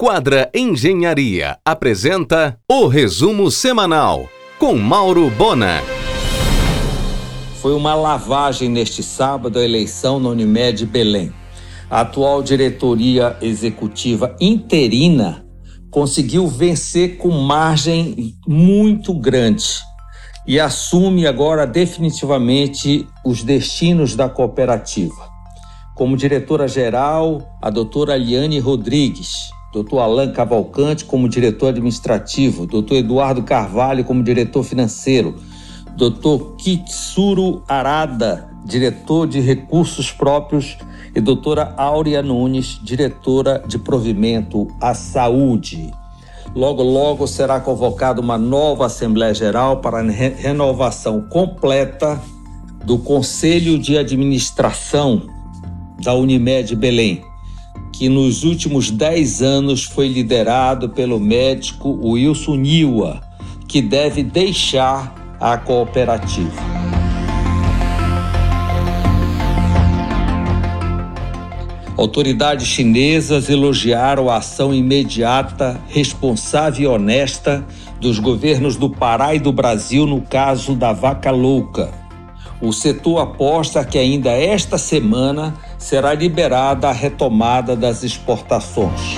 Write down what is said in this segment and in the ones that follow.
Quadra Engenharia apresenta o resumo semanal com Mauro Bona. Foi uma lavagem neste sábado a eleição na Unimed Belém. A atual diretoria executiva interina conseguiu vencer com margem muito grande e assume agora definitivamente os destinos da cooperativa. Como diretora-geral, a doutora Aliane Rodrigues, doutor Alain Cavalcante como diretor administrativo, doutor Eduardo Carvalho como diretor financeiro, doutor Kitsuru Arada, diretor de recursos próprios, e doutora Áurea Nunes, diretora de provimento à saúde. Logo, logo será convocada uma nova Assembleia Geral para a renovação completa do Conselho de Administração da Unimed Belém, que nos últimos 10 anos foi liderado pelo médico Wilson Niwa, que deve deixar a cooperativa. Autoridades chinesas elogiaram a ação imediata, responsável e honesta dos governos do Pará e do Brasil no caso da vaca louca. O setor aposta que ainda esta semana será liberada a retomada das exportações.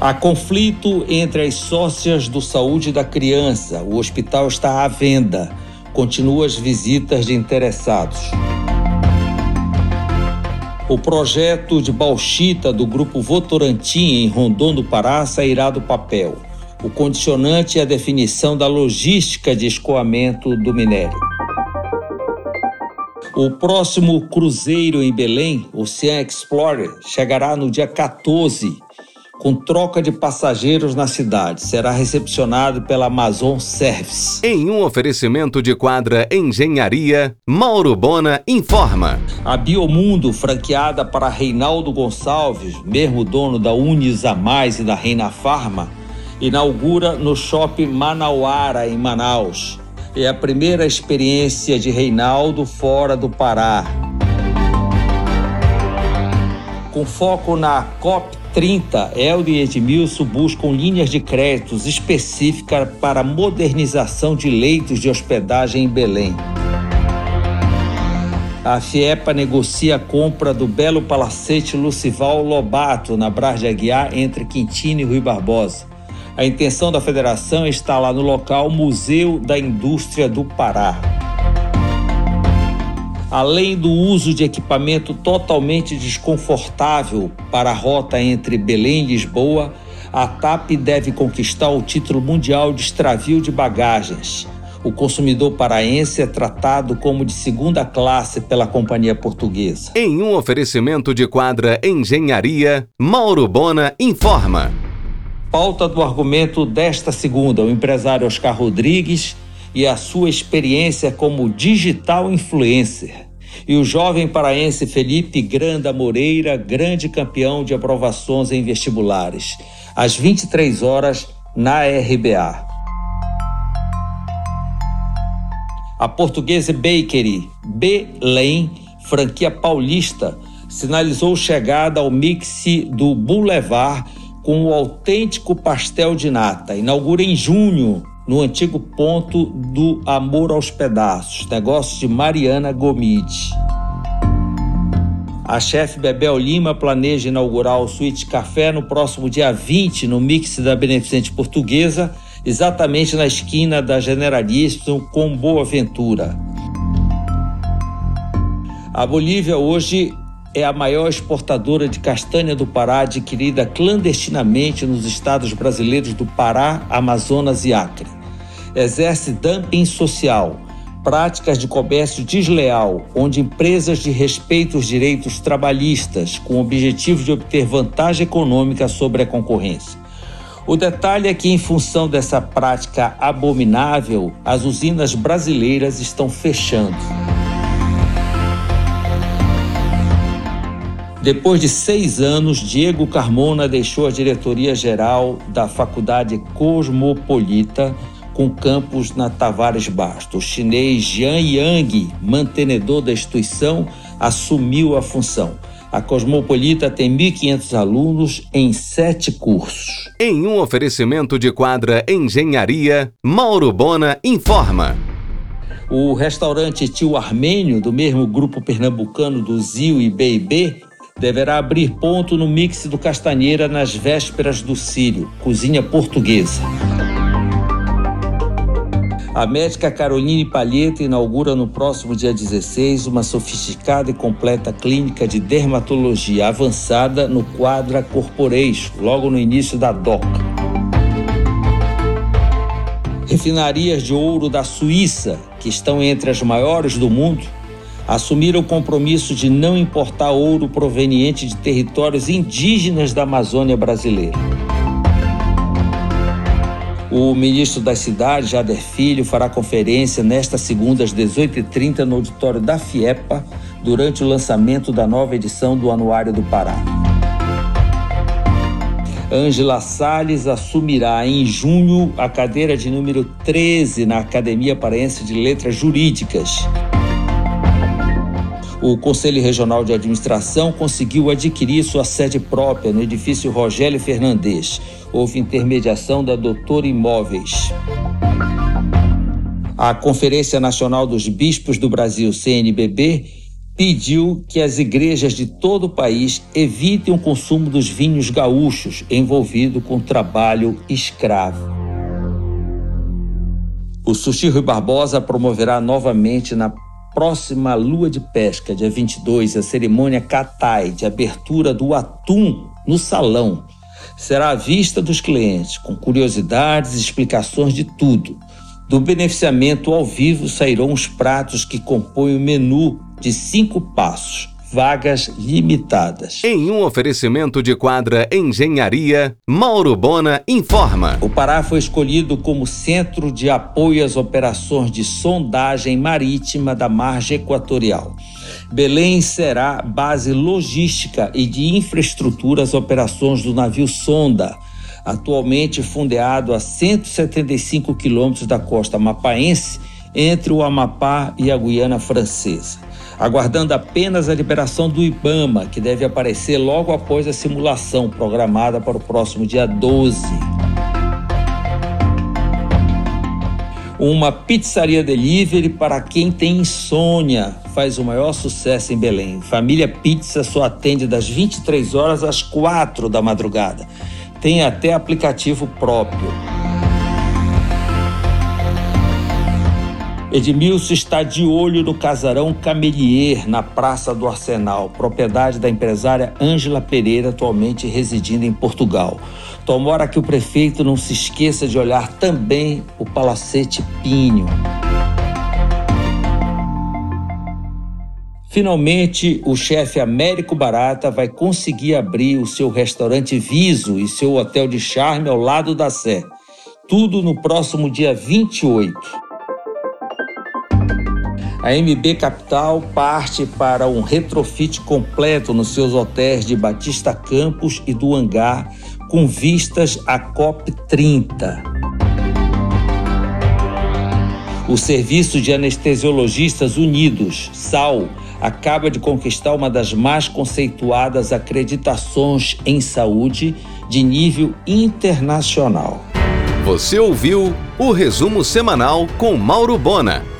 Há conflito entre as sócias do Saúde da Criança. O hospital está à venda. Continua as visitas de interessados. O projeto de bauxita do grupo Votorantim em Rondon do Pará sairá do papel. O condicionante é a definição da logística de escoamento do minério. O próximo cruzeiro em Belém, Ocean Explorer, chegará no dia 14 com troca de passageiros na cidade. Será recepcionado pela Amazon Service. Em um oferecimento de quadra Engenharia, Mauro Bona informa. A Biomundo, franqueada para Reinaldo Gonçalves, mesmo dono da Unisa Mais e da Reina Farma, inaugura no Shopping Manauara, em Manaus. É a primeira experiência de Reinaldo fora do Pará. Com foco na COP 30, Helder e Edmilson buscam linhas de créditos específicas para modernização de leitos de hospedagem em Belém. A FIEPA negocia a compra do belo palacete Lucival Lobato, na Brás de Aguiar, entre Quintino e Rui Barbosa. A intenção da federação é instalar no local Museu da Indústria do Pará. Além do uso de equipamento totalmente desconfortável para a rota entre Belém e Lisboa, a TAP deve conquistar o título mundial de extravio de bagagens. O consumidor paraense é tratado como de segunda classe pela companhia portuguesa. Em um oferecimento de quadra Engenharia, Mauro Bona informa. Pauta do argumento desta segunda: o empresário Oscar Rodrigues e a sua experiência como digital influencer. E o jovem paraense Felipe Granda Moreira, grande campeão de aprovações em vestibulares, às 23 horas na RBA. A portuguesa Bakery Belém, franquia paulista, sinalizou chegada ao mix do Boulevard com o autêntico pastel de nata. Inaugura em junho no antigo ponto do Amor aos Pedaços, negócio de Mariana Gomide. A chefe Bebel Lima planeja inaugurar o Suíte Café no próximo dia 20 no mix da Beneficente Portuguesa, exatamente na esquina da Generalíssimo com Boa Ventura. A Bolívia hoje é a maior exportadora de castanha do Pará adquirida clandestinamente nos estados brasileiros do Pará, Amazonas e Acre. Exerce dumping social, práticas de comércio desleal, onde empresas de respeito os direitos trabalhistas com o objetivo de obter vantagem econômica sobre a concorrência. O detalhe é que, em função dessa prática abominável, as usinas brasileiras estão fechando. Depois de seis anos, Diego Carmona deixou a diretoria geral da Faculdade Cosmopolita, com campus na Tavares Bastos. O chinês Jian Yang, mantenedor da instituição, assumiu a função. A Cosmopolita tem 1.500 alunos em sete cursos. Em um oferecimento de quadra Engenharia, Mauro Bona informa. O restaurante Tio Armênio, do mesmo grupo pernambucano do Zio e B&B, deverá abrir ponto no mix do Castanheira nas vésperas do Sírio, cozinha portuguesa. A médica Caroline Palheta inaugura no próximo dia 16 uma sofisticada e completa clínica de dermatologia avançada no Quadra Corporation, logo no início da DOCA. Refinarias de ouro da Suíça, que estão entre as maiores do mundo, assumiram o compromisso de não importar ouro proveniente de territórios indígenas da Amazônia brasileira. O ministro das Cidades, Jader Filho, fará conferência nesta segunda às 18h30 no auditório da FIEPA, durante o lançamento da nova edição do Anuário do Pará. Ângela Salles assumirá em junho a cadeira de número 13 na Academia Paraense de Letras Jurídicas. O Conselho Regional de Administração conseguiu adquirir sua sede própria no edifício Rogério Fernandes houve intermediação da Doutor Imóveis. A Conferência Nacional dos Bispos do Brasil, CNBB, pediu que as igrejas de todo o país evitem o consumo dos vinhos gaúchos envolvido com trabalho escravo. O Sushi Rui Barbosa promoverá novamente na próxima lua de pesca, dia 22, a cerimônia Katai de abertura do atum no salão será à vista dos clientes, com curiosidades e explicações de tudo. Do beneficiamento ao vivo sairão os pratos que compõem o menu de cinco passos vagas limitadas. Em um oferecimento de quadra Engenharia, Mauro Bona informa. O Pará foi escolhido como centro de apoio às operações de sondagem marítima da margem equatorial. Belém será base logística e de infraestrutura às operações do navio Sonda, atualmente fundeado a 175 quilômetros da costa mapaense, entre o Amapá e a Guiana Francesa aguardando apenas a liberação do IBAMA, que deve aparecer logo após a simulação programada para o próximo dia 12. Uma pizzaria delivery para quem tem insônia faz o maior sucesso em Belém. Família Pizza só atende das 23 horas às 4 da madrugada. Tem até aplicativo próprio. Edmilson está de olho no casarão Camelier, na Praça do Arsenal, propriedade da empresária Ângela Pereira, atualmente residindo em Portugal. Tomara que o prefeito não se esqueça de olhar também o Palacete Pinho. Finalmente, o chefe Américo Barata vai conseguir abrir o seu restaurante Viso e seu hotel de charme ao lado da Sé. Tudo no próximo dia 28. A MB Capital parte para um retrofit completo nos seus hotéis de Batista Campos e do Hangar, com vistas à COP 30. O Serviço de Anestesiologistas Unidos, SAL, acaba de conquistar uma das mais conceituadas acreditações em saúde de nível internacional. Você ouviu o resumo semanal com Mauro Bona.